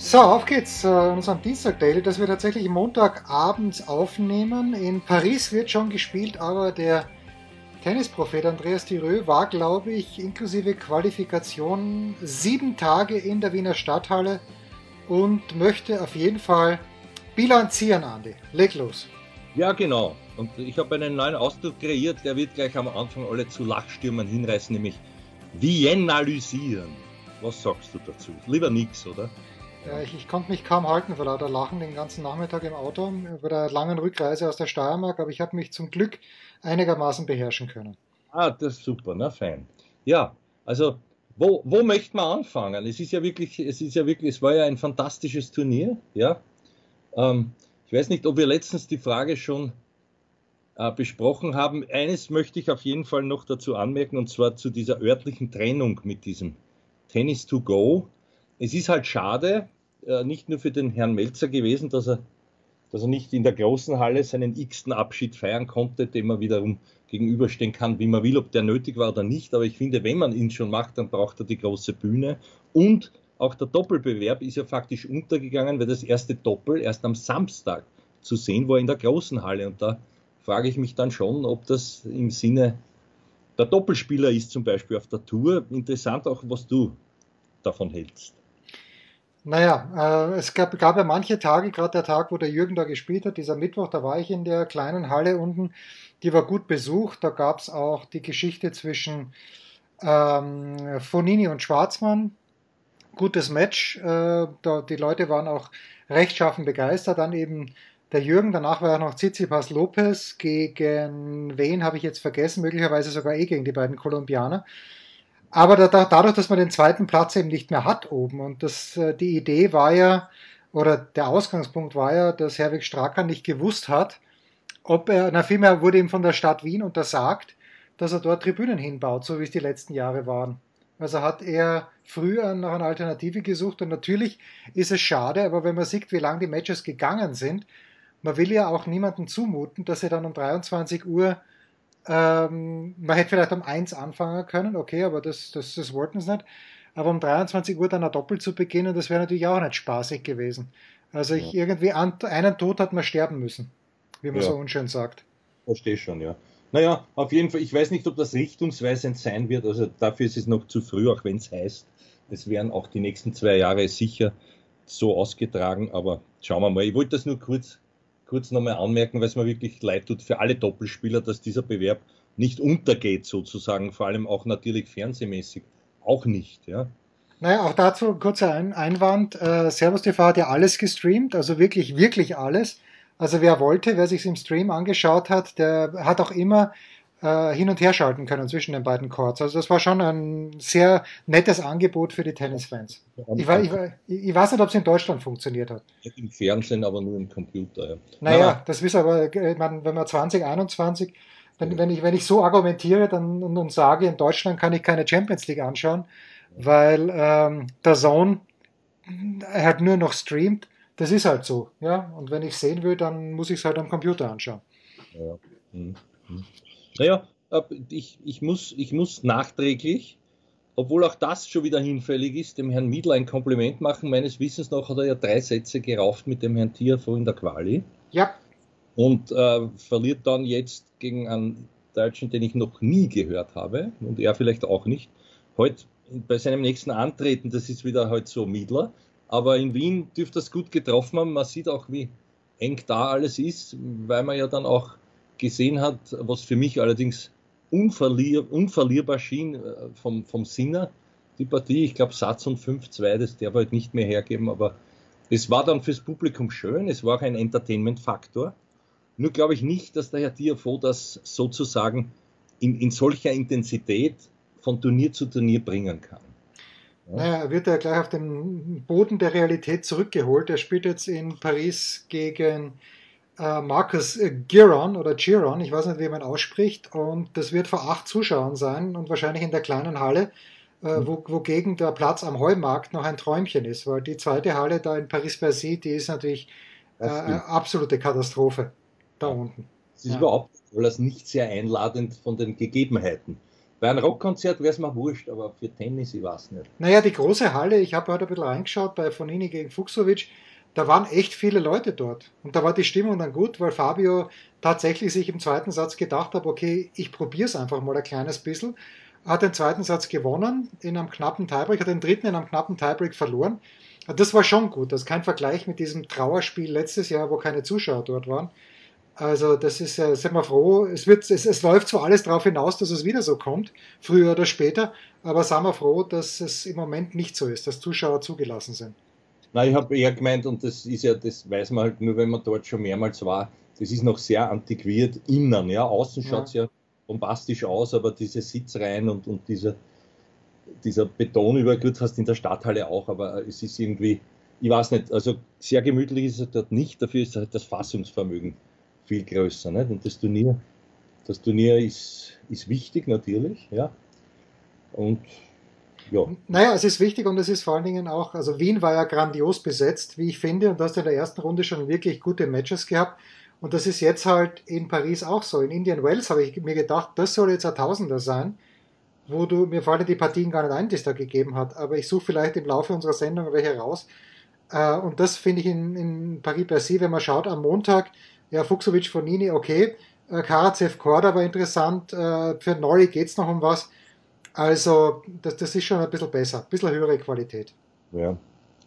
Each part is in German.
So, auf geht's. Äh, unserem Dienstag Daily, das wir tatsächlich Montagabends aufnehmen. In Paris wird schon gespielt, aber der Tennisprophet Andreas Thierry war, glaube ich, inklusive Qualifikation sieben Tage in der Wiener Stadthalle und möchte auf jeden Fall bilanzieren, Andi. Leg los. Ja, genau. Und ich habe einen neuen Ausdruck kreiert, der wird gleich am Anfang alle zu Lachstürmen hinreißen, nämlich Viennalysieren. Was sagst du dazu? Lieber nix, oder? Ja, ich, ich konnte mich kaum halten vor lauter Lachen den ganzen Nachmittag im Auto über der langen Rückreise aus der Steiermark, aber ich habe mich zum Glück einigermaßen beherrschen können. Ah, das ist super, na fein. Ja, also wo, wo möchte man anfangen? Es ist ja wirklich, es ist ja wirklich, es war ja ein fantastisches Turnier, ja. Ähm, ich weiß nicht, ob wir letztens die Frage schon äh, besprochen haben. Eines möchte ich auf jeden Fall noch dazu anmerken, und zwar zu dieser örtlichen Trennung mit diesem Tennis to Go. Es ist halt schade, äh, nicht nur für den Herrn Melzer gewesen, dass er, dass er nicht in der großen Halle seinen x-ten Abschied feiern konnte, dem man wiederum gegenüberstehen kann, wie man will, ob der nötig war oder nicht. Aber ich finde, wenn man ihn schon macht, dann braucht er die große Bühne. Und auch der Doppelbewerb ist ja faktisch untergegangen, weil das erste Doppel erst am Samstag zu sehen war in der großen Halle. Und da frage ich mich dann schon, ob das im Sinne der Doppelspieler ist, zum Beispiel auf der Tour. Interessant auch, was du davon hältst. Naja, äh, es gab, gab ja manche Tage, gerade der Tag, wo der Jürgen da gespielt hat, dieser Mittwoch, da war ich in der kleinen Halle unten, die war gut besucht. Da gab es auch die Geschichte zwischen ähm, Fonini und Schwarzmann. Gutes Match. Äh, da, die Leute waren auch rechtschaffen begeistert. Dann eben der Jürgen, danach war ja noch Tsitsipas Lopez, gegen wen habe ich jetzt vergessen, möglicherweise sogar eh gegen die beiden Kolumbianer. Aber da, da, dadurch, dass man den zweiten Platz eben nicht mehr hat oben und das, äh, die Idee war ja, oder der Ausgangspunkt war ja, dass Herwig Stracker nicht gewusst hat, ob er, na vielmehr wurde ihm von der Stadt Wien untersagt, dass er dort Tribünen hinbaut, so wie es die letzten Jahre waren. Also hat er früher nach einer Alternative gesucht und natürlich ist es schade, aber wenn man sieht, wie lang die Matches gegangen sind, man will ja auch niemandem zumuten, dass er dann um 23 Uhr, ähm, man hätte vielleicht um 1 anfangen können, okay, aber das, das, das wollten sie nicht. Aber um 23 Uhr dann ein Doppel zu beginnen, das wäre natürlich auch nicht spaßig gewesen. Also ich ja. irgendwie an, einen Tod hat man sterben müssen, wie man ja. so unschön sagt. Verstehe schon, ja. Naja, auf jeden Fall, ich weiß nicht, ob das richtungsweisend sein wird, also dafür ist es noch zu früh, auch wenn es heißt, es werden auch die nächsten zwei Jahre sicher so ausgetragen, aber schauen wir mal. Ich wollte das nur kurz kurz nochmal anmerken, weil es mir wirklich leid tut für alle Doppelspieler, dass dieser Bewerb nicht untergeht sozusagen, vor allem auch natürlich fernsehmäßig auch nicht. Ja. Naja, auch dazu kurzer Ein Einwand. Äh, Servus TV hat ja alles gestreamt, also wirklich, wirklich alles. Also wer wollte, wer sich im Stream angeschaut hat, der hat auch immer äh, hin und her schalten können zwischen den beiden Chords. Also das war schon ein sehr nettes Angebot für die Tennisfans. Ich, ich, ich, weiß nicht, ob es in Deutschland funktioniert hat. Im Fernsehen, aber nur im Computer. Ja. Naja, Na, das wissen aber, äh, man, wenn man 2021, wenn, wenn, ich, wenn ich so argumentiere dann, und, und sage, in Deutschland kann ich keine Champions League anschauen, weil ähm, der Zone halt nur noch streamt, das ist halt so. Ja? Und wenn ich sehen will, dann muss ich es halt am Computer anschauen. Ja. Hm. Hm. Naja, ich, ich, muss, ich muss nachträglich, obwohl auch das schon wieder hinfällig ist, dem Herrn Miedl ein Kompliment machen. Meines Wissens nach hat er ja drei Sätze gerauft mit dem Herrn Tiafo in der Quali. Ja. Und äh, verliert dann jetzt gegen einen Deutschen, den ich noch nie gehört habe und er vielleicht auch nicht. Heute bei seinem nächsten Antreten, das ist wieder halt so Miedler. Aber in Wien dürfte das gut getroffen haben. Man sieht auch, wie eng da alles ist, weil man ja dann auch gesehen hat, was für mich allerdings unverlier, unverlierbar schien äh, vom, vom Sinner, die Partie. Ich glaube, Satz und 5-2, das darf halt nicht mehr hergeben, aber es war dann fürs Publikum schön, es war auch ein Entertainment-Faktor. Nur glaube ich nicht, dass der Herr Diafo das sozusagen in, in solcher Intensität von Turnier zu Turnier bringen kann. Ja. Naja, er wird ja gleich auf den Boden der Realität zurückgeholt. Er spielt jetzt in Paris gegen äh, Marcus Giron oder Giron, ich weiß nicht, wie man ausspricht, und das wird vor acht Zuschauern sein und wahrscheinlich in der kleinen Halle, äh, wo, wogegen der Platz am Heumarkt noch ein Träumchen ist, weil die zweite Halle da in Paris-Bercy, die ist natürlich äh, eine absolute Katastrophe da unten. Es ist ja. überhaupt, weil es nicht sehr einladend von den Gegebenheiten. Bei einem Rockkonzert wäre es mir wurscht, aber für Tennis, ich weiß nicht. Naja, die große Halle, ich habe heute ein bisschen reingeschaut bei Fonini gegen Fuchsovic, da waren echt viele Leute dort. Und da war die Stimmung dann gut, weil Fabio tatsächlich sich im zweiten Satz gedacht hat, okay, ich probiere es einfach mal ein kleines bisschen. Hat den zweiten Satz gewonnen in einem knappen Tiebreak, hat den dritten in einem knappen Tiebreak verloren. Das war schon gut. Das ist kein Vergleich mit diesem Trauerspiel letztes Jahr, wo keine Zuschauer dort waren. Also das ist, äh, sind wir froh. Es, wird, es, es läuft so alles darauf hinaus, dass es wieder so kommt, früher oder später. Aber sind wir froh, dass es im Moment nicht so ist, dass Zuschauer zugelassen sind. Na, ich habe eher gemeint, und das ist ja, das weiß man halt nur, wenn man dort schon mehrmals war, das ist noch sehr antiquiert innen. Ja, außen ja. schaut es ja bombastisch aus, aber diese Sitzreihen und, und dieser, dieser Betonübergut hast du in der Stadthalle auch, aber es ist irgendwie, ich weiß nicht, also sehr gemütlich ist es dort nicht, dafür ist halt das Fassungsvermögen viel größer. Nicht? Und das Turnier, das Turnier ist, ist wichtig natürlich, ja. Und ja. Naja, es ist wichtig und es ist vor allen Dingen auch, also Wien war ja grandios besetzt, wie ich finde, und du hast in der ersten Runde schon wirklich gute Matches gehabt. Und das ist jetzt halt in Paris auch so. In Indian Wells habe ich mir gedacht, das soll jetzt ein Tausender sein, wo du, mir fallen die Partien gar nicht ein, die es da gegeben hat, aber ich suche vielleicht im Laufe unserer Sendung welche raus. Äh, und das finde ich in, in Paris-Bercy, wenn man schaut, am Montag ja, Fuchsovic von Nini, okay. Äh, Karacev Korda war interessant. Äh, für Nolly geht es noch um was. Also, das, das ist schon ein bisschen besser. Ein bisschen höhere Qualität. Ja,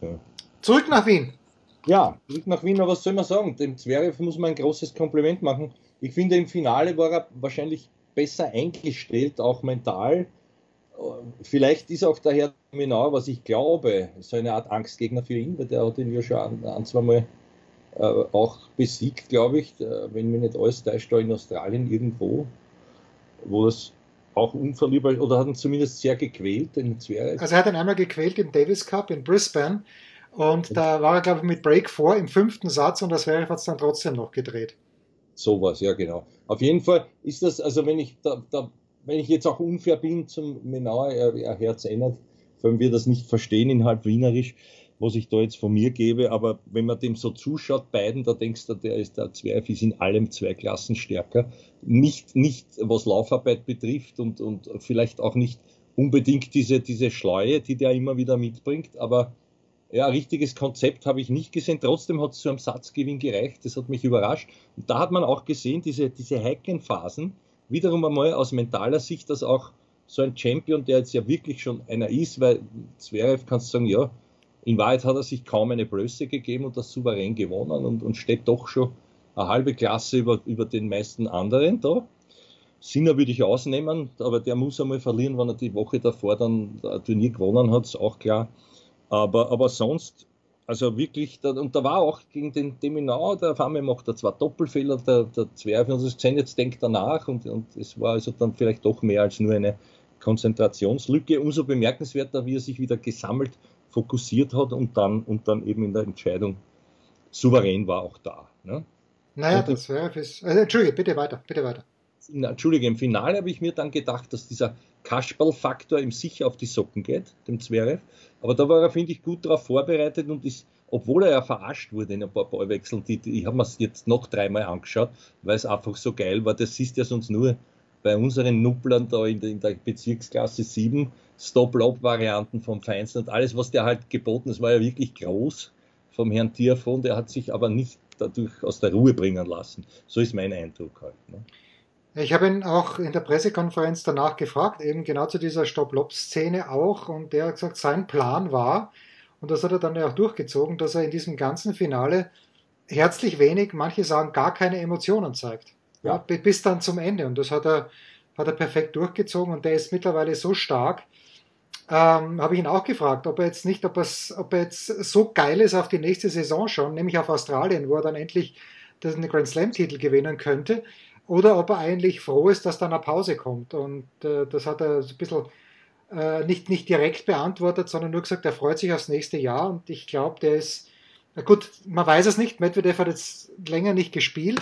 ja. Zurück nach Wien. Ja, zurück nach Wien, aber was soll man sagen? Dem Zverev muss man ein großes Kompliment machen. Ich finde, im Finale war er wahrscheinlich besser eingestellt, auch mental. Vielleicht ist auch der Herr Minau, was ich glaube, so eine Art Angstgegner für ihn, weil der hat ihn ja schon ein, ein zwei Mal äh, auch besiegt, glaube ich, äh, wenn mir nicht alles täuscht, da in Australien irgendwo, wo das auch unverliebt oder hat ihn zumindest sehr gequält, den Zverev. Also er hat ihn einmal gequält im Davis Cup in Brisbane und da war er, glaube ich, mit Break vor im fünften Satz und das Zverev hat es dann trotzdem noch gedreht. Sowas, ja genau. Auf jeden Fall ist das, also wenn ich da, da wenn ich jetzt auch unfair bin zum Menauer, er, er Herz ändert, wenn wir das nicht verstehen in halb Wienerisch, was ich da jetzt von mir gebe, aber wenn man dem so zuschaut, beiden, da denkst du, der ist der Zwerg ist in allem zwei Klassen stärker. Nicht, nicht was Laufarbeit betrifft und, und vielleicht auch nicht unbedingt diese, diese Schleue, die der immer wieder mitbringt, aber ja, richtiges Konzept habe ich nicht gesehen. Trotzdem hat es zu einem Satzgewinn gereicht. Das hat mich überrascht. Und da hat man auch gesehen, diese, diese heiklen Phasen, wiederum einmal aus mentaler Sicht, dass auch so ein Champion, der jetzt ja wirklich schon einer ist, weil Zverev kannst du sagen, ja, in Wahrheit hat er sich kaum eine Blöße gegeben und das souverän gewonnen und, und steht doch schon eine halbe Klasse über, über den meisten anderen da. Sinner würde ich ausnehmen, aber der muss einmal verlieren, wenn er die Woche davor dann ein Turnier gewonnen hat, ist auch klar. Aber, aber sonst, also wirklich, und da war auch gegen den Deminau, der auf einmal macht er zwar Doppelfehler, der, der Zwerg, und das gesehen, jetzt denkt er nach und, und es war also dann vielleicht doch mehr als nur eine Konzentrationslücke. Umso bemerkenswerter, wie er sich wieder gesammelt fokussiert hat und dann, und dann eben in der Entscheidung souverän war auch da. Ne? Naja, das wäre fürs. Also, Entschuldige, bitte weiter, bitte weiter. Entschuldige, im Finale habe ich mir dann gedacht, dass dieser Kasperl-Faktor ihm sicher auf die Socken geht, dem Zverev. Aber da war er, finde ich, gut darauf vorbereitet und ist, obwohl er ja verarscht wurde in ein paar Ballwechseln, die, die, ich habe mir es jetzt noch dreimal angeschaut, weil es einfach so geil war. Das siehst ja sonst nur bei unseren Nupplern da in der, in der Bezirksklasse 7 Stop-Lob-Varianten vom Feinsten und alles, was der halt geboten ist, war ja wirklich groß vom Herrn Tierfond. Der hat sich aber nicht dadurch aus der Ruhe bringen lassen. So ist mein Eindruck halt. Ne? Ich habe ihn auch in der Pressekonferenz danach gefragt, eben genau zu dieser Stop-Lob-Szene auch, und der hat gesagt, sein Plan war, und das hat er dann ja auch durchgezogen, dass er in diesem ganzen Finale herzlich wenig, manche sagen gar keine Emotionen zeigt. Ja. bis dann zum Ende. Und das hat er, hat er perfekt durchgezogen und der ist mittlerweile so stark. Ähm, habe ich ihn auch gefragt, ob er jetzt nicht, ob, ob er jetzt so geil ist auf die nächste Saison schon, nämlich auf Australien, wo er dann endlich den Grand Slam-Titel gewinnen könnte, oder ob er eigentlich froh ist, dass dann eine Pause kommt. Und äh, das hat er so ein bisschen äh, nicht, nicht direkt beantwortet, sondern nur gesagt, er freut sich aufs nächste Jahr und ich glaube, der ist Na gut, man weiß es nicht. Medvedev hat jetzt länger nicht gespielt.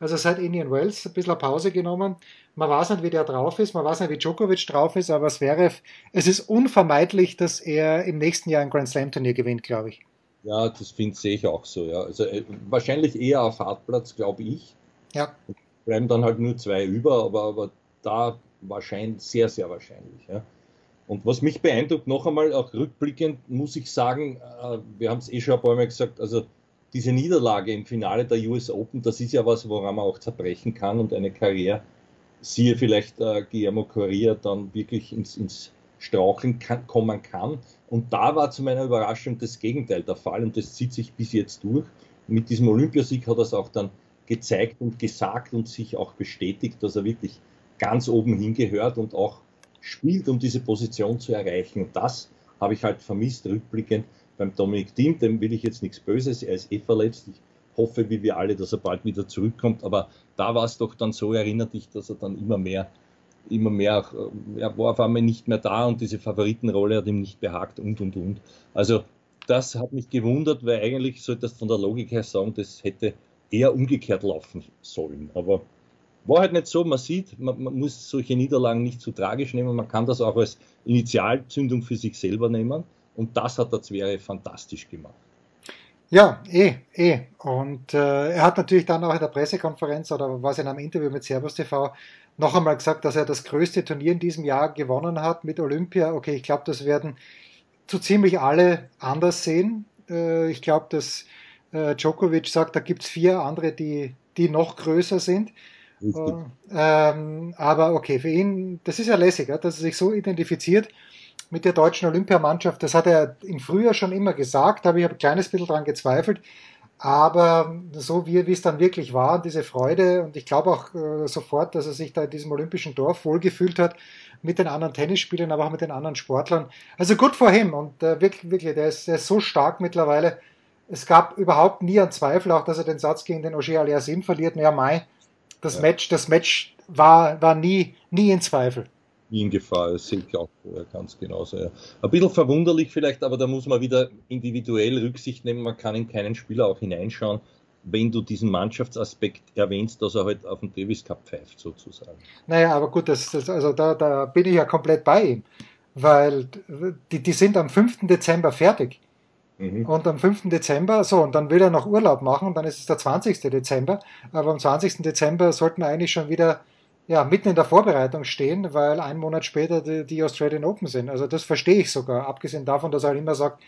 Also seit Indian Wells ein bisschen Pause genommen. Man weiß nicht, wie der drauf ist, man weiß nicht, wie Djokovic drauf ist, aber Zverev, es ist unvermeidlich, dass er im nächsten Jahr ein Grand Slam Turnier gewinnt, glaube ich. Ja, das finde sehe ich auch so. Ja. Also äh, wahrscheinlich eher auf Hartplatz, glaube ich. Ja. Bleiben dann halt nur zwei über, aber, aber da wahrscheinlich sehr, sehr wahrscheinlich. Ja. Und was mich beeindruckt, noch einmal auch rückblickend, muss ich sagen, äh, wir haben es eh schon ein paar Mal gesagt, also diese Niederlage im Finale der US Open, das ist ja was, woran man auch zerbrechen kann und eine Karriere, siehe vielleicht äh, Guillermo Correa, dann wirklich ins, ins Straucheln kann, kommen kann. Und da war zu meiner Überraschung das Gegenteil der Fall und das zieht sich bis jetzt durch. Mit diesem Olympiasieg hat er es auch dann gezeigt und gesagt und sich auch bestätigt, dass er wirklich ganz oben hingehört und auch spielt, um diese Position zu erreichen. Und das habe ich halt vermisst, rückblickend beim Dominik Thiem. Dem will ich jetzt nichts Böses, er ist eh verletzt. Ich hoffe, wie wir alle, dass er bald wieder zurückkommt. Aber da war es doch dann so, erinnert dich, dass er dann immer mehr, immer mehr, äh, er war auf einmal nicht mehr da und diese Favoritenrolle hat ihm nicht behagt und und und. Also das hat mich gewundert, weil eigentlich sollte das von der Logik her sagen, das hätte eher umgekehrt laufen sollen. Aber war halt nicht so, man sieht, man, man, muss solche Niederlagen nicht zu tragisch nehmen, man kann das auch als Initialzündung für sich selber nehmen und das hat der Zverev fantastisch gemacht. Ja, eh, eh. Und äh, er hat natürlich dann auch in der Pressekonferenz oder was in einem Interview mit Servus TV noch einmal gesagt, dass er das größte Turnier in diesem Jahr gewonnen hat mit Olympia. Okay, ich glaube, das werden so ziemlich alle anders sehen. Äh, ich glaube, dass äh, Djokovic sagt, da gibt es vier andere, die, die noch größer sind. Ähm, aber okay, für ihn, das ist ja lässig, dass er sich so identifiziert mit der deutschen Olympiamannschaft. Das hat er im Frühjahr schon immer gesagt, aber ich habe ein kleines bisschen daran gezweifelt. Aber so wie, wie es dann wirklich war, diese Freude, und ich glaube auch äh, sofort, dass er sich da in diesem olympischen Dorf wohlgefühlt hat, mit den anderen Tennisspielern, aber auch mit den anderen Sportlern. Also gut vor ihm und äh, wirklich, wirklich, der ist, der ist so stark mittlerweile. Es gab überhaupt nie einen Zweifel, auch dass er den Satz gegen den Ogier Aliasim verliert. Naja, Mai, das ja. Match, das Match war, war nie, nie in Zweifel. Nie in Gefahr, das sehe ich auch vorher ganz genauso. Ja. Ein bisschen verwunderlich vielleicht, aber da muss man wieder individuell Rücksicht nehmen. Man kann in keinen Spieler auch hineinschauen, wenn du diesen Mannschaftsaspekt erwähnst, dass er halt auf dem Davis Cup pfeift, sozusagen. Naja, aber gut, das, das, also da, da bin ich ja komplett bei ihm, weil die, die sind am 5. Dezember fertig. Mhm. Und am 5. Dezember, so, und dann will er noch Urlaub machen, und dann ist es der 20. Dezember. Aber am 20. Dezember sollten wir eigentlich schon wieder ja, mitten in der Vorbereitung stehen, weil ein Monat später die, die Australian Open sind. Also das verstehe ich sogar, abgesehen davon, dass er halt immer sagt,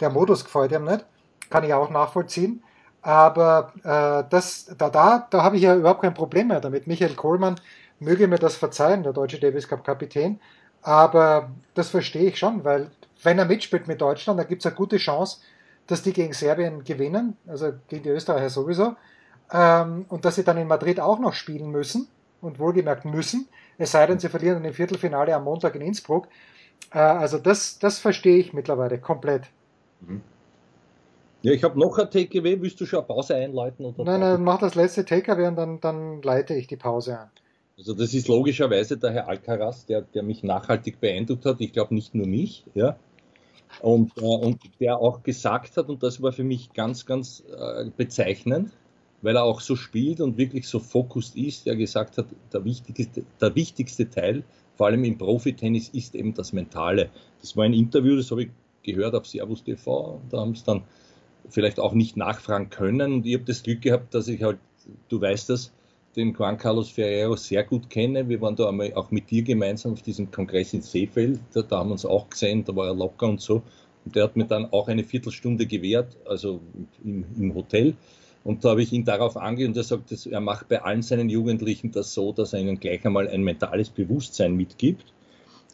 der Modus gefällt ihm nicht. Kann ich auch nachvollziehen. Aber äh, das, da, da, da habe ich ja überhaupt kein Problem mehr damit. Michael Kohlmann möge mir das verzeihen, der deutsche Davis Cup Kapitän. Aber das verstehe ich schon, weil wenn er mitspielt mit Deutschland, dann gibt es eine gute Chance, dass die gegen Serbien gewinnen, also gegen die Österreicher sowieso, ähm, und dass sie dann in Madrid auch noch spielen müssen und wohlgemerkt müssen, es sei denn, sie verlieren in dem Viertelfinale am Montag in Innsbruck. Äh, also das, das verstehe ich mittlerweile komplett. Mhm. Ja, ich habe noch ein Takeaway. Willst du schon eine Pause einleiten? Oder nein, nein, mach das letzte Takeaway und dann, dann leite ich die Pause an. Also das ist logischerweise der Herr Alcaraz, der, der mich nachhaltig beeindruckt hat. Ich glaube nicht nur mich, ja. Und, äh, und der auch gesagt hat, und das war für mich ganz, ganz äh, bezeichnend, weil er auch so spielt und wirklich so fokussiert ist, der gesagt hat, der wichtigste, der wichtigste Teil, vor allem im Profitennis, ist eben das Mentale. Das war ein Interview, das habe ich gehört auf Servus TV, da haben es dann vielleicht auch nicht nachfragen können und ich habe das Glück gehabt, dass ich halt, du weißt das, den Juan Carlos Ferrero sehr gut kenne. Wir waren da einmal auch mit dir gemeinsam auf diesem Kongress in Seefeld. Da, da haben wir uns auch gesehen, da war er locker und so. Und der hat mir dann auch eine Viertelstunde gewährt, also im, im Hotel. Und da habe ich ihn darauf angeht und er sagt, er macht bei allen seinen Jugendlichen das so, dass er ihnen gleich einmal ein mentales Bewusstsein mitgibt.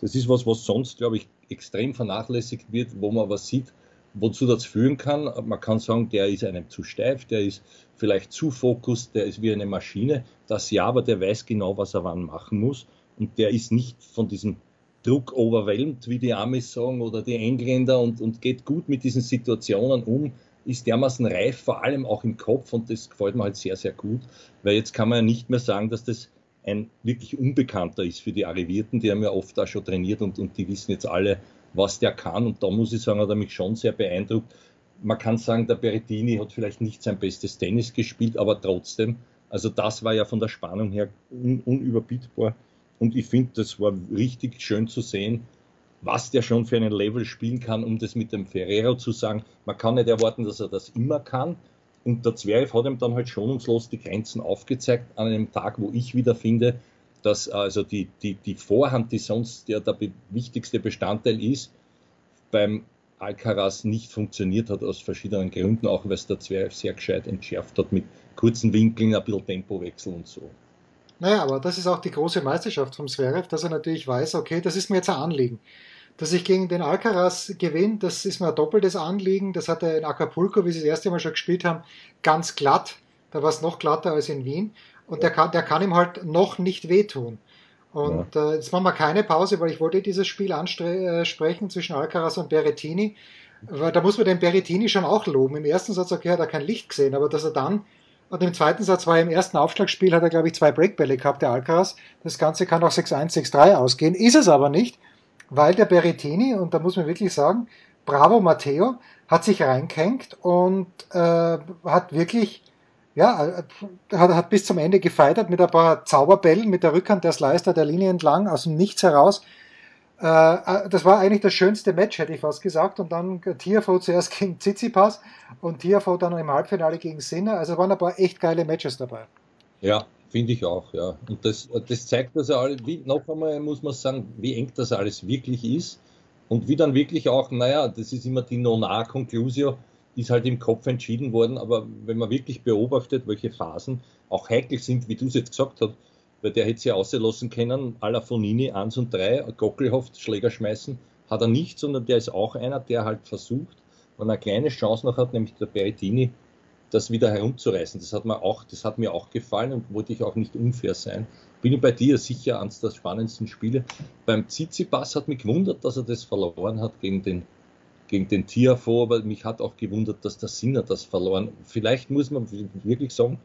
Das ist was, was sonst, glaube ich, extrem vernachlässigt wird, wo man was sieht, wozu das führen kann. Man kann sagen, der ist einem zu steif, der ist vielleicht zu fokussiert, der ist wie eine Maschine. Das ja, aber der weiß genau, was er wann machen muss. Und der ist nicht von diesem Druck overwhelmed, wie die Amis sagen, oder die Engländer und, und geht gut mit diesen Situationen um ist dermaßen reif, vor allem auch im Kopf und das gefällt mir halt sehr, sehr gut, weil jetzt kann man ja nicht mehr sagen, dass das ein wirklich Unbekannter ist für die Arrivierten, die haben ja oft auch schon trainiert und, und die wissen jetzt alle, was der kann und da muss ich sagen, hat er mich schon sehr beeindruckt. man kann sagen, der Berrettini hat vielleicht nicht sein bestes Tennis gespielt, aber trotzdem, also das war ja von der Spannung her un unüberbietbar. Und ich finde, das war richtig schön zu sehen, was der schon für einen Level spielen kann, um das mit dem Ferrero zu sagen. Man kann nicht erwarten, dass er das immer kann. Und der Zverev hat ihm dann halt schonungslos die Grenzen aufgezeigt an einem Tag, wo ich wieder finde, dass also die, die, die Vorhand, die sonst ja der wichtigste Bestandteil ist, beim Alcaraz nicht funktioniert hat aus verschiedenen Gründen, auch weil es der Zverev sehr gescheit entschärft hat mit kurzen Winkeln, ein bisschen Tempowechsel und so. Naja, aber das ist auch die große Meisterschaft vom Zverev, dass er natürlich weiß, okay, das ist mir jetzt ein Anliegen. Dass ich gegen den Alcaraz gewinne, das ist mir ein doppeltes Anliegen. Das hat er in Acapulco, wie sie das erste Mal schon gespielt haben, ganz glatt. Da war es noch glatter als in Wien. Und der kann, der kann ihm halt noch nicht wehtun. Und ja. äh, jetzt machen wir keine Pause, weil ich wollte dieses Spiel ansprechen äh, zwischen Alcaraz und Berrettini. Weil da muss man den Berrettini schon auch loben. Im ersten Satz, okay, hat er kein Licht gesehen, aber dass er dann, und im zweiten Satz war im ersten Aufschlagspiel, hat er, glaube ich, zwei Breakbälle gehabt, der Alcaraz. Das Ganze kann auch 6-1, 6-3 ausgehen. Ist es aber nicht, weil der Berrettini, und da muss man wirklich sagen, bravo Matteo, hat sich reingehängt und äh, hat wirklich ja, äh, hat, hat bis zum Ende gefeitert mit ein paar Zauberbällen, mit der Rückhand der Slicer der Linie entlang, aus dem Nichts heraus. Äh, äh, das war eigentlich das schönste Match, hätte ich fast gesagt. Und dann Tiafo zuerst gegen Tsitsipas und Tiafo dann im Halbfinale gegen Sinner. Also waren ein paar echt geile Matches dabei. Ja, finde ich auch, ja. Und das, das zeigt also wie, noch einmal muss man sagen, wie eng das alles wirklich ist. Und wie dann wirklich auch, naja, das ist immer die Non-A-Conclusio, ist halt im Kopf entschieden worden. Aber wenn man wirklich beobachtet, welche Phasen auch heikel sind, wie du es jetzt gesagt hast, weil der hätte sie auslassen können, à la Fonini 1 und 3, Gockelhoff Schläger schmeißen, hat er nicht, sondern der ist auch einer, der halt versucht, wenn er eine kleine Chance noch hat, nämlich der Berrettini, das wieder herumzureißen. Das hat mir auch, das hat mir auch gefallen und wollte ich auch nicht unfair sein. Bin ich bei dir sicher eines der spannendsten Spiele. Beim Tsitsipas hat mich gewundert, dass er das verloren hat gegen den gegen den Tiafo, aber mich hat auch gewundert, dass der Sinner das verloren. Vielleicht muss man wirklich sagen,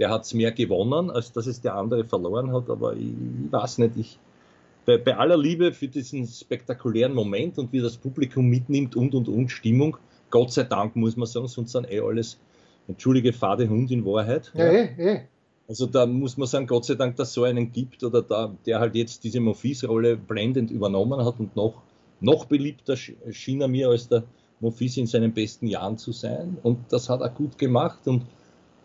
der hat es mehr gewonnen, als dass es der andere verloren hat, aber ich, ich weiß nicht, ich, bei, bei, aller Liebe für diesen spektakulären Moment und wie das Publikum mitnimmt und und und Stimmung, Gott sei Dank muss man sagen, sonst sind eh alles, entschuldige, fade Hund in Wahrheit. Ja, ja. Eh, eh. Also da muss man sagen, Gott sei Dank, dass es so einen gibt oder da, der halt jetzt diese Monfils-Rolle blendend übernommen hat und noch noch beliebter schien er mir als der Monfils in seinen besten Jahren zu sein. Und das hat er gut gemacht. Und,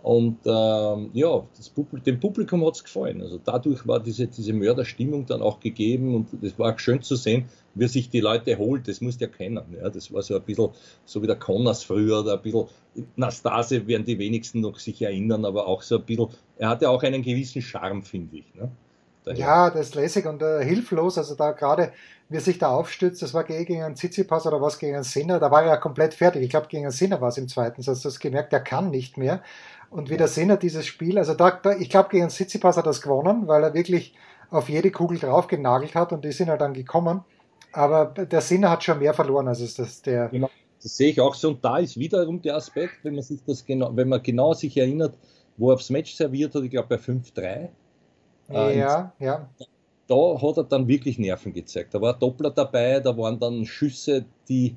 und ähm, ja, Publikum, dem Publikum hat es gefallen. Also dadurch war diese, diese Mörderstimmung dann auch gegeben. Und es war schön zu sehen, wie sich die Leute holt. Das musst du ja kennen. Ja, das war so ein bisschen so wie der Connors früher oder ein bisschen Nastase werden die wenigsten noch sich erinnern, aber auch so ein bisschen, er hatte auch einen gewissen Charme, finde ich. Ne? Daher. Ja, das ist lässig und äh, hilflos. Also da gerade, wie er sich da aufstützt, das war gegen einen Tsitsipas oder was gegen einen Sinner, da war er ja komplett fertig. Ich glaube, gegen einen Sinner war es im zweiten Satz. Du hast gemerkt, der kann nicht mehr. Und wie der Sinner dieses Spiel, also da, da ich glaube, gegen einen Tsitsipas hat er es gewonnen, weil er wirklich auf jede Kugel drauf genagelt hat und die sind halt dann gekommen. Aber der Sinner hat schon mehr verloren, als es das der. Genau. Das sehe ich auch so. Und da ist wiederum der Aspekt, wenn man sich das genau, wenn man genau sich erinnert, wo er aufs Match serviert hat, ich glaube bei 5-3 äh, ja, ja. Da hat er dann wirklich Nerven gezeigt. Da war Doppler dabei, da waren dann Schüsse, die,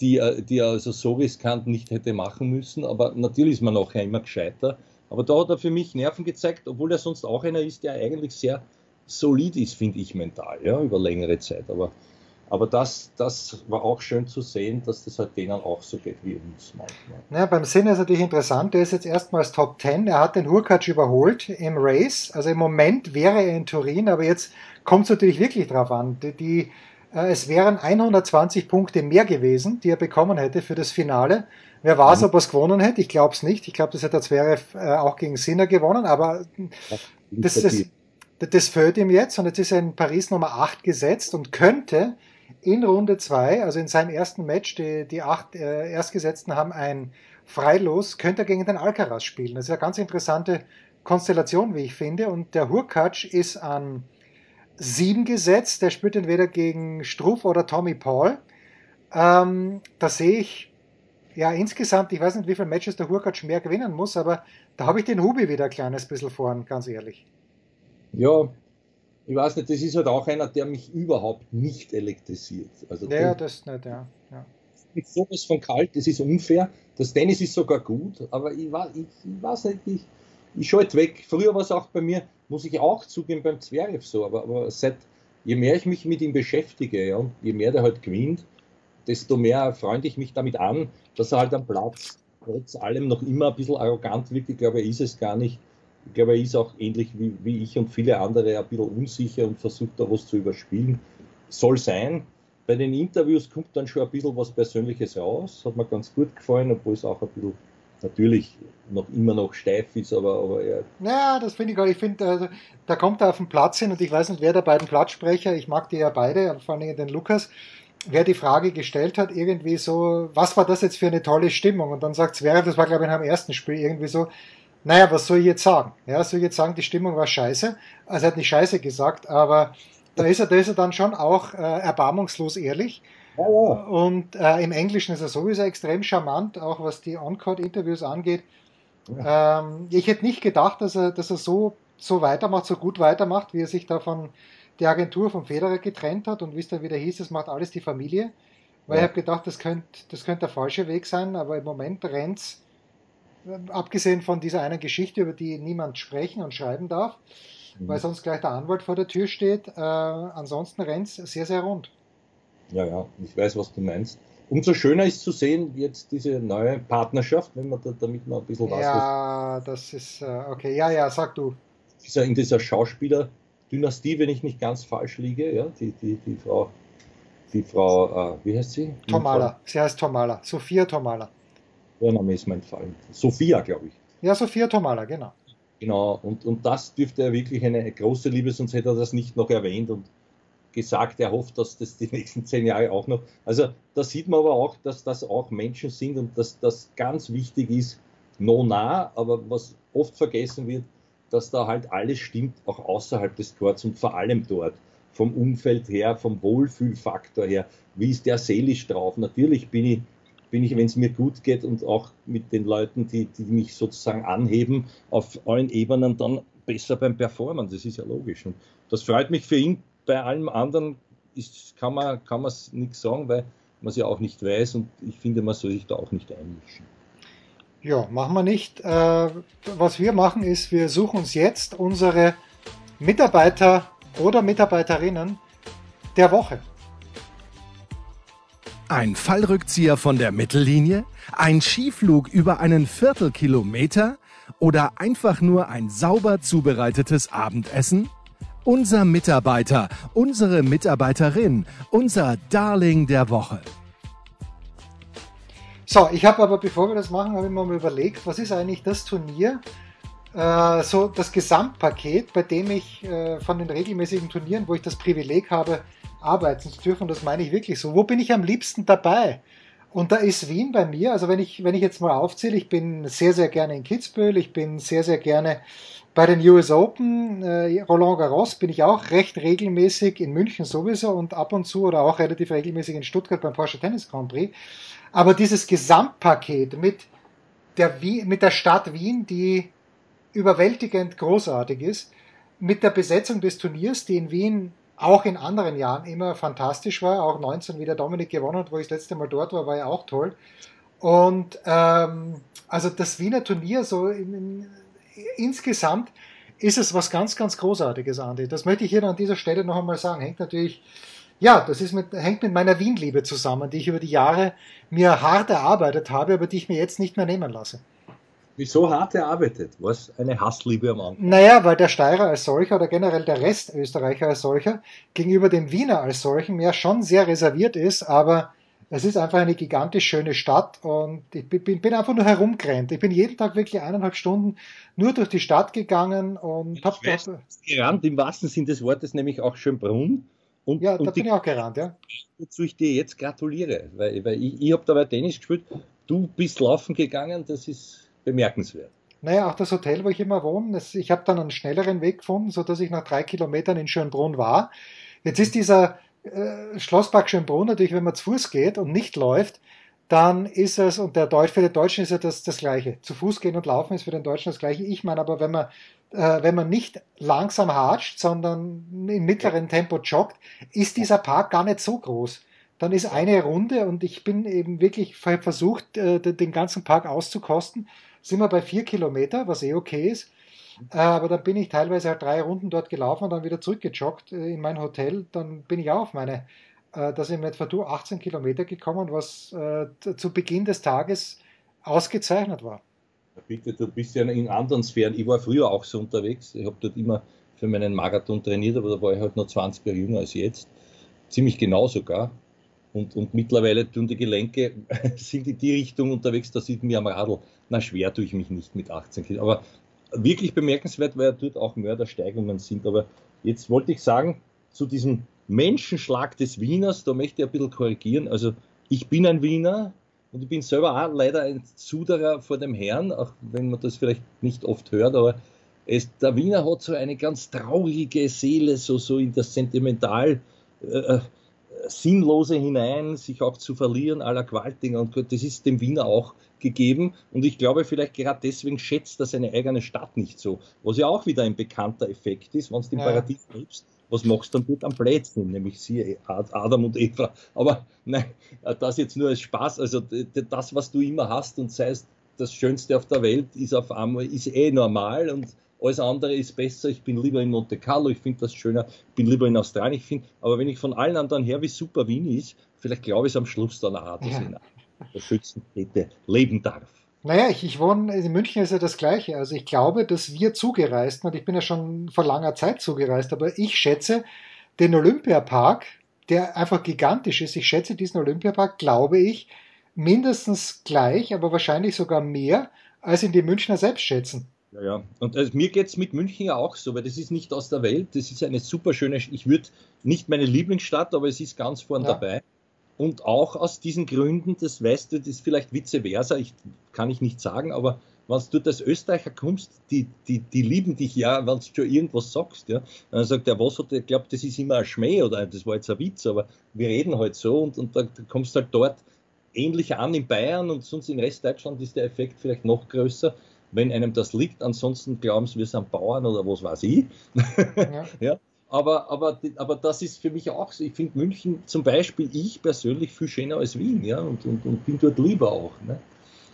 die, die er also so riskant nicht hätte machen müssen. Aber natürlich ist man nachher immer gescheiter. Aber da hat er für mich Nerven gezeigt, obwohl er sonst auch einer ist, der eigentlich sehr solid ist, finde ich mental, ja, über längere Zeit. Aber aber das, das war auch schön zu sehen, dass das halt denen auch so geht wie uns manchmal. Ja, beim Sinne ist natürlich interessant, der ist jetzt erstmals Top 10. Er hat den Hurkacz überholt im Race. Also im Moment wäre er in Turin, aber jetzt kommt es natürlich wirklich drauf an. Die, die äh, es wären 120 Punkte mehr gewesen, die er bekommen hätte für das Finale. Wer weiß, mhm. ob er es gewonnen hätte? Ich glaube es nicht. Ich glaube, das hätte er Zverev äh, auch gegen Sinner gewonnen, aber das, das, das fällt ihm jetzt und jetzt ist er in Paris Nummer 8 gesetzt und könnte in Runde 2, also in seinem ersten Match, die, die acht äh, Erstgesetzten haben ein Freilos, könnte er gegen den Alcaraz spielen. Das ist eine ganz interessante Konstellation, wie ich finde. Und der Hurkacz ist an sieben gesetzt. Der spielt entweder gegen Struff oder Tommy Paul. Ähm, da sehe ich ja insgesamt, ich weiß nicht, wie viele Matches der Hurkacz mehr gewinnen muss, aber da habe ich den Hubi wieder ein kleines bisschen vorn, ganz ehrlich. Ja, ich weiß nicht, das ist halt auch einer, der mich überhaupt nicht elektrisiert. Also ja, das nicht, ja. ja. mich sowas von kalt, das ist unfair. Das Tennis ist sogar gut, aber ich, war, ich, ich weiß nicht, ich, ich schalte weg. Früher war es auch bei mir, muss ich auch zugeben, beim Zverev so, aber, aber seit, je mehr ich mich mit ihm beschäftige, ja, je mehr der halt gewinnt, desto mehr freunde ich mich damit an, dass er halt am Platz trotz allem noch immer ein bisschen arrogant wirkt. Ich glaube, er ist es gar nicht. Ich glaube, er ist auch ähnlich wie, wie ich und viele andere ein bisschen unsicher und versucht da was zu überspielen. Soll sein. Bei den Interviews kommt dann schon ein bisschen was Persönliches raus. Hat mir ganz gut gefallen, obwohl es auch ein bisschen natürlich noch immer noch steif ist, aber, aber ja. Ja, das finde ich auch. Ich finde, also, da kommt er auf den Platz hin und ich weiß nicht, wer der beiden Platzsprecher, ich mag die ja beide, vor allem den Lukas, wer die Frage gestellt hat, irgendwie so, was war das jetzt für eine tolle Stimmung? Und dann sagt Zverev, das war glaube ich in einem ersten Spiel, irgendwie so, naja, was soll ich jetzt sagen? Ja, soll ich jetzt sagen, die Stimmung war scheiße? Also er hat nicht scheiße gesagt, aber da ist er, da ist er dann schon auch äh, erbarmungslos ehrlich. Ja, ja. Und äh, im Englischen ist er sowieso extrem charmant, auch was die On-Court-Interviews angeht. Ja. Ähm, ich hätte nicht gedacht, dass er, dass er so, so weitermacht, so gut weitermacht, wie er sich da von der Agentur von Federer getrennt hat und wie es dann wieder hieß, es macht alles die Familie. Weil ich habe gedacht, das könnte das könnt der falsche Weg sein, aber im Moment rennt äh, abgesehen von dieser einen Geschichte, über die niemand sprechen und schreiben darf, mhm. weil sonst gleich der Anwalt vor der Tür steht, äh, ansonsten rennt es sehr, sehr rund. Ja, ja, ich weiß, was du meinst. Umso schöner ist zu sehen, jetzt diese neue Partnerschaft, wenn man da, damit man ein bisschen was. Ja, das ist, äh, okay, ja, ja, sag du. Dieser, in dieser Schauspieler, Dynastie, wenn ich nicht ganz falsch liege, ja, die, die, die Frau, die Frau, äh, wie heißt sie? Tomala, sie heißt Tomala, Sophia Tomala. Der Name ist mein Fall. Sophia, glaube ich. Ja, Sophia Tomala, genau. Genau, und, und das dürfte ja wirklich eine große Liebe, sonst hätte er das nicht noch erwähnt und gesagt, er hofft, dass das die nächsten zehn Jahre auch noch. Also da sieht man aber auch, dass das auch Menschen sind und dass das ganz wichtig ist, no nah, aber was oft vergessen wird, dass da halt alles stimmt, auch außerhalb des Courts und vor allem dort. Vom Umfeld her, vom Wohlfühlfaktor her, wie ist der seelisch drauf? Natürlich bin ich, bin ich, wenn es mir gut geht und auch mit den Leuten, die, die mich sozusagen anheben, auf allen Ebenen dann besser beim Performen. Das ist ja logisch. Und das freut mich für ihn. Bei allem anderen ist, kann man kann es nichts sagen, weil man es ja auch nicht weiß und ich finde, man soll sich da auch nicht einmischen. Ja, machen wir nicht. Äh, was wir machen ist, wir suchen uns jetzt unsere Mitarbeiter oder Mitarbeiterinnen der Woche. Ein Fallrückzieher von der Mittellinie? Ein Skiflug über einen Viertelkilometer? Oder einfach nur ein sauber zubereitetes Abendessen? Unser Mitarbeiter, unsere Mitarbeiterin, unser Darling der Woche. So, ich habe aber, bevor wir das machen, habe ich mir mal überlegt, was ist eigentlich das Turnier, äh, so das Gesamtpaket, bei dem ich äh, von den regelmäßigen Turnieren, wo ich das Privileg habe, arbeiten zu dürfen, das meine ich wirklich so, wo bin ich am liebsten dabei? Und da ist Wien bei mir, also wenn ich, wenn ich jetzt mal aufzähle, ich bin sehr, sehr gerne in Kitzbühel, ich bin sehr, sehr gerne bei den US Open, äh, Roland Garros bin ich auch recht regelmäßig, in München sowieso und ab und zu oder auch relativ regelmäßig in Stuttgart beim Porsche Tennis Grand Prix. Aber dieses Gesamtpaket mit der, mit der Stadt Wien, die überwältigend großartig ist, mit der Besetzung des Turniers, die in Wien auch in anderen Jahren immer fantastisch war, auch 19 wie der Dominik gewonnen hat, wo ich das letzte Mal dort war, war ja auch toll. Und ähm, also das Wiener Turnier so in, in, insgesamt ist es was ganz, ganz Großartiges, Andi. Das möchte ich hier an dieser Stelle noch einmal sagen. Hängt natürlich ja, das ist mit, hängt mit meiner Wien-Liebe zusammen, die ich über die Jahre mir hart erarbeitet habe, aber die ich mir jetzt nicht mehr nehmen lasse. Wieso hart erarbeitet? Was eine Hassliebe am Anfang? Naja, weil der Steirer als solcher oder generell der Rest Österreicher als solcher gegenüber dem Wiener als solchen ja schon sehr reserviert ist, aber es ist einfach eine gigantisch schöne Stadt und ich bin, bin einfach nur herumgerannt. Ich bin jeden Tag wirklich eineinhalb Stunden nur durch die Stadt gegangen und habe dort. Gerannt im wahrsten Sinn des Wortes, nämlich auch Schönbrunn. Und, ja, da bin ich auch gerannt, ja. Wozu ich dir jetzt gratuliere, weil, weil ich, ich habe dabei Tennis gespielt, du bist laufen gegangen, das ist bemerkenswert. Naja, auch das Hotel, wo ich immer wohne, ich habe dann einen schnelleren Weg gefunden, sodass ich nach drei Kilometern in Schönbrunn war. Jetzt ist dieser äh, Schlosspark Schönbrunn natürlich, wenn man zu Fuß geht und nicht läuft, dann ist es, und der Deutsch, für den Deutschen ist ja das, das Gleiche. Zu Fuß gehen und laufen ist für den Deutschen das Gleiche. Ich meine aber, wenn man äh, wenn man nicht langsam hatscht, sondern im mittleren Tempo joggt, ist dieser Park gar nicht so groß. dann ist eine Runde und ich bin eben wirklich versucht, äh, den ganzen Park auszukosten. Sind wir bei vier Kilometer, was eh okay ist. Äh, aber dann bin ich teilweise halt drei Runden dort gelaufen und dann wieder zurückgejoggt äh, in mein Hotel. Dann bin ich auch auf meine, da sind wir etwa 18 Kilometer gekommen, was zu Beginn des Tages ausgezeichnet war. Bitte, du bist ja in anderen Sphären. Ich war früher auch so unterwegs. Ich habe dort immer für meinen Marathon trainiert, aber da war ich halt noch 20 Jahre jünger als jetzt. Ziemlich genau sogar. Und, und mittlerweile tun die Gelenke, sind in die Richtung unterwegs, da sieht mir am Radl, na schwer tue ich mich nicht mit 18 Kilo. Aber wirklich bemerkenswert, weil dort auch Mördersteigungen sind. Aber jetzt wollte ich sagen, zu diesem Menschenschlag des Wieners, da möchte ich ein bisschen korrigieren. Also ich bin ein Wiener und ich bin selber auch leider ein Zuderer vor dem Herrn, auch wenn man das vielleicht nicht oft hört, aber es, der Wiener hat so eine ganz traurige Seele, so, so in das Sentimental. Äh, äh Sinnlose hinein, sich auch zu verlieren, aller Qualtinger und das ist dem Wiener auch gegeben. Und ich glaube vielleicht gerade deswegen schätzt er seine eigene Stadt nicht so, was ja auch wieder ein bekannter Effekt ist, wenn du im ja. Paradies lebst, was machst du dann dort am Plätzchen, nämlich siehe Adam und Eva, aber nein, das jetzt nur als Spaß, also das, was du immer hast und sei es das Schönste auf der Welt, ist auf einmal, ist eh normal und alles andere ist besser, ich bin lieber in Monte Carlo, ich finde das schöner, ich bin lieber in Australien, ich finde, aber wenn ich von allen anderen her, wie super Wien ist, vielleicht glaube ich es am Schluss dann auch, dass ja. ich in der Schützenstätte leben darf. Naja, ich, ich wohne, in München ist ja das Gleiche. Also ich glaube, dass wir zugereisten, und ich bin ja schon vor langer Zeit zugereist, aber ich schätze den Olympiapark, der einfach gigantisch ist, ich schätze diesen Olympiapark, glaube ich, mindestens gleich, aber wahrscheinlich sogar mehr, als in die Münchner selbst schätzen. Ja, ja. Und also mir geht es mit München ja auch so, weil das ist nicht aus der Welt. Das ist eine super schöne, ich würde nicht meine Lieblingsstadt, aber es ist ganz vorn ja. dabei. Und auch aus diesen Gründen, das weißt du, das ist vielleicht vice versa, ich, kann ich nicht sagen, aber wenn du als Österreicher kommst, die, die, die lieben dich ja, wenn du schon irgendwas sagst. Ja. Dann sagt der, was hat, ich glaube, das ist immer ein Schmäh oder das war jetzt ein Witz, aber wir reden halt so und, und da kommst du halt dort ähnlich an in Bayern und sonst im Rest Deutschland ist der Effekt vielleicht noch größer wenn einem das liegt. Ansonsten glauben sie, wir sind Bauern oder was weiß ich. Ja. ja. Aber, aber, aber das ist für mich auch so. Ich finde München zum Beispiel, ich persönlich, viel schöner als Wien. Ja? Und, und, und bin dort lieber auch. Ne?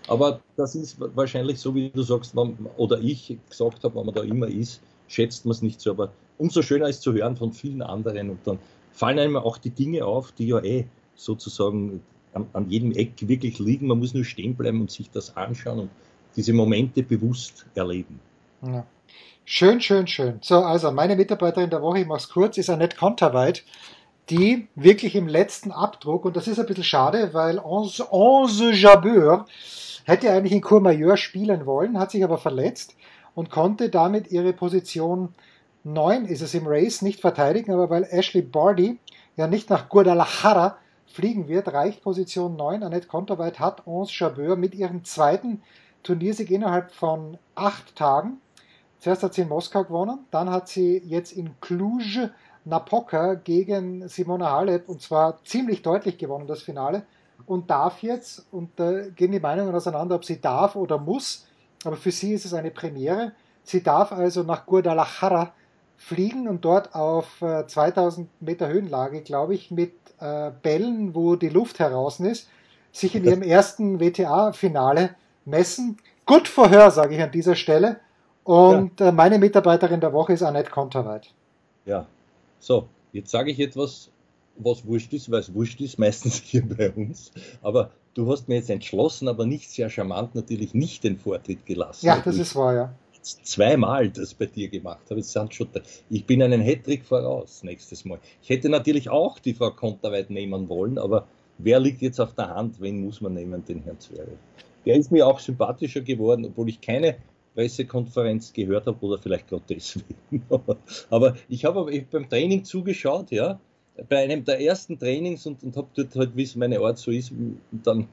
Aber das ist wahrscheinlich so, wie du sagst, man, oder ich gesagt habe, wenn man da immer ist, schätzt man es nicht so. Aber umso schöner ist zu hören von vielen anderen. Und dann fallen einem auch die Dinge auf, die ja eh sozusagen an, an jedem Eck wirklich liegen. Man muss nur stehen bleiben und sich das anschauen. Und diese Momente bewusst erleben. Ja. Schön, schön, schön. So, also meine Mitarbeiterin der Woche, ich mache es kurz, ist Annette Konterweit, die wirklich im letzten Abdruck, und das ist ein bisschen schade, weil Onze, Onze Jabeur hätte eigentlich in Courmayeur spielen wollen, hat sich aber verletzt und konnte damit ihre Position 9 ist es im Race nicht verteidigen, aber weil Ashley Barty ja nicht nach Guadalajara fliegen wird, reicht Position 9. Annette Konterweit hat Onze Jabeur mit ihrem zweiten Turniersieg innerhalb von acht Tagen. Zuerst hat sie in Moskau gewonnen, dann hat sie jetzt in Cluj Napoca gegen Simona Halep und zwar ziemlich deutlich gewonnen, das Finale. Und darf jetzt, und da gehen die Meinungen auseinander, ob sie darf oder muss, aber für sie ist es eine Premiere. Sie darf also nach Guadalajara fliegen und dort auf 2000 äh, Meter Höhenlage, glaube ich, mit äh, Bällen, wo die Luft heraus ist, sich in ihrem ersten WTA-Finale messen. Gut Verhör, sage ich an dieser Stelle. Und ja. Äh, meine Mitarbeiterin der Woche ist Annette Konterweit. Ja, so, jetzt sage ich etwas, was wurscht ist, weil es wurscht ist, meistens hier bei uns. Aber du hast mir jetzt entschlossen, aber nicht sehr charmant natürlich nicht den Vortritt gelassen. Ja, das ist wahr, ja. Zweimal das bei dir gemacht habe. Ich bin einen Hattrick voraus nächstes Mal. Ich hätte natürlich auch die Frau Konterweit nehmen wollen, aber wer liegt jetzt auf der Hand? Wen muss man nehmen? Den Herrn Zverev der ist mir auch sympathischer geworden, obwohl ich keine Pressekonferenz gehört habe oder vielleicht gerade deswegen. aber ich habe beim Training zugeschaut, ja, bei einem der ersten Trainings und, und habe dort halt, wie es meine Art so ist, dann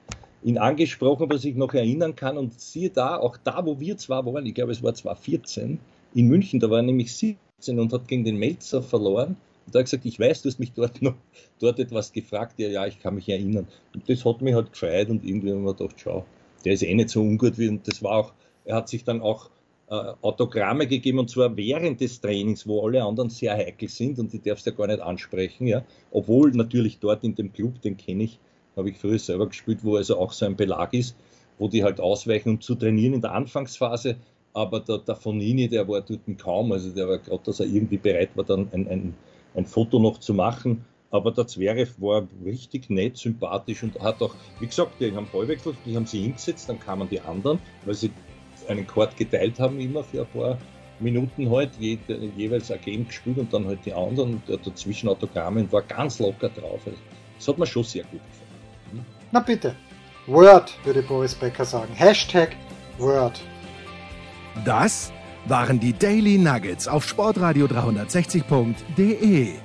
ihn angesprochen, was ich noch erinnern kann. Und siehe da, auch da, wo wir zwar waren, ich glaube, es war 2014 in München, da war er nämlich 17 und hat gegen den Melzer verloren. Und da hat gesagt, ich weiß, du hast mich dort noch dort etwas gefragt. Ja, ja, ich kann mich erinnern. Und das hat mich halt gefreut und irgendwie haben wir gedacht, schau, der ist eh nicht so ungut wie, und das war auch, er hat sich dann auch äh, Autogramme gegeben und zwar während des Trainings, wo alle anderen sehr heikel sind und die darfst du ja gar nicht ansprechen, ja. Obwohl natürlich dort in dem Club, den kenne ich, habe ich früher selber gespielt, wo also auch so ein Belag ist, wo die halt ausweichen, um zu trainieren in der Anfangsphase. Aber der, der Fonini, der war dort kaum, also der war gerade, dass er irgendwie bereit war, dann ein, ein, ein Foto noch zu machen. Aber der Zverev war richtig nett, sympathisch und hat auch, wie gesagt, die haben Ballwechsel, die haben sie hingesetzt, dann kamen die anderen, weil sie einen Chord geteilt haben, immer für ein paar Minuten halt, je, jeweils ein Game gespielt und dann halt die anderen und dazwischen Autogramme und war ganz locker drauf. Also, das hat mir schon sehr gut gefallen. Hm? Na bitte. Word, würde Boris Becker sagen. Hashtag Word. Das waren die Daily Nuggets auf sportradio 360.de.